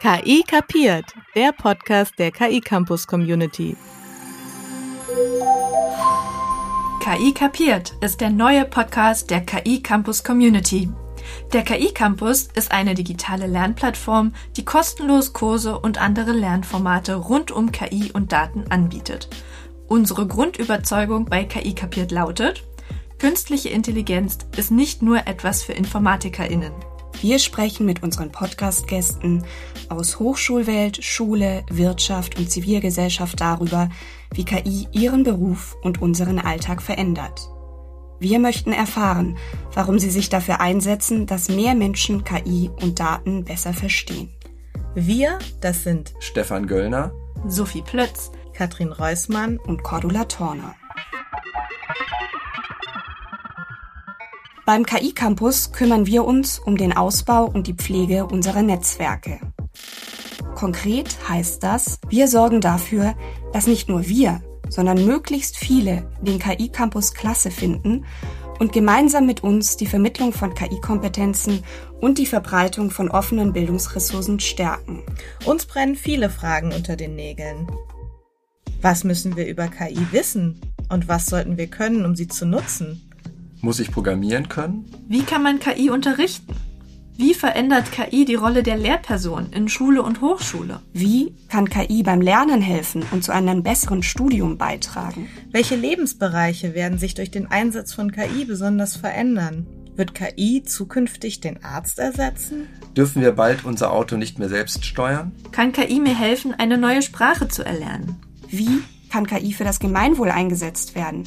KI kapiert, der Podcast der KI Campus Community. KI kapiert ist der neue Podcast der KI Campus Community. Der KI Campus ist eine digitale Lernplattform, die kostenlos Kurse und andere Lernformate rund um KI und Daten anbietet. Unsere Grundüberzeugung bei KI kapiert lautet, künstliche Intelligenz ist nicht nur etwas für InformatikerInnen. Wir sprechen mit unseren Podcast-Gästen aus Hochschulwelt, Schule, Wirtschaft und Zivilgesellschaft darüber, wie KI ihren Beruf und unseren Alltag verändert. Wir möchten erfahren, warum sie sich dafür einsetzen, dass mehr Menschen KI und Daten besser verstehen. Wir, das sind Stefan Göllner, Sophie Plötz, Katrin Reusmann und Cordula Torner. Beim KI Campus kümmern wir uns um den Ausbau und die Pflege unserer Netzwerke. Konkret heißt das, wir sorgen dafür, dass nicht nur wir, sondern möglichst viele den KI Campus klasse finden und gemeinsam mit uns die Vermittlung von KI-Kompetenzen und die Verbreitung von offenen Bildungsressourcen stärken. Uns brennen viele Fragen unter den Nägeln. Was müssen wir über KI wissen und was sollten wir können, um sie zu nutzen? Muss ich programmieren können? Wie kann man KI unterrichten? Wie verändert KI die Rolle der Lehrperson in Schule und Hochschule? Wie kann KI beim Lernen helfen und zu einem besseren Studium beitragen? Welche Lebensbereiche werden sich durch den Einsatz von KI besonders verändern? Wird KI zukünftig den Arzt ersetzen? Dürfen wir bald unser Auto nicht mehr selbst steuern? Kann KI mir helfen, eine neue Sprache zu erlernen? Wie kann KI für das Gemeinwohl eingesetzt werden?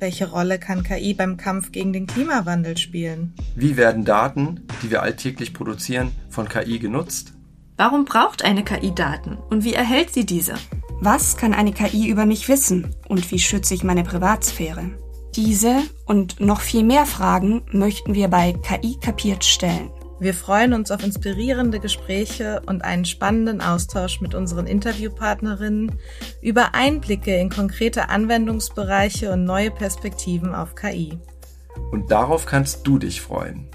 Welche Rolle kann KI beim Kampf gegen den Klimawandel spielen? Wie werden Daten, die wir alltäglich produzieren, von KI genutzt? Warum braucht eine KI Daten und wie erhält sie diese? Was kann eine KI über mich wissen und wie schütze ich meine Privatsphäre? Diese und noch viel mehr Fragen möchten wir bei KI kapiert stellen. Wir freuen uns auf inspirierende Gespräche und einen spannenden Austausch mit unseren Interviewpartnerinnen über Einblicke in konkrete Anwendungsbereiche und neue Perspektiven auf KI. Und darauf kannst du dich freuen.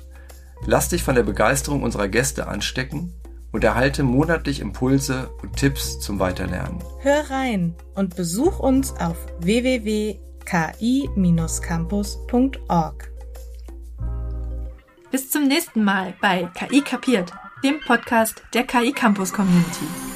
Lass dich von der Begeisterung unserer Gäste anstecken und erhalte monatlich Impulse und Tipps zum Weiterlernen. Hör rein und besuch uns auf www.ki-campus.org. Bis zum nächsten Mal bei KI kapiert, dem Podcast der KI Campus Community.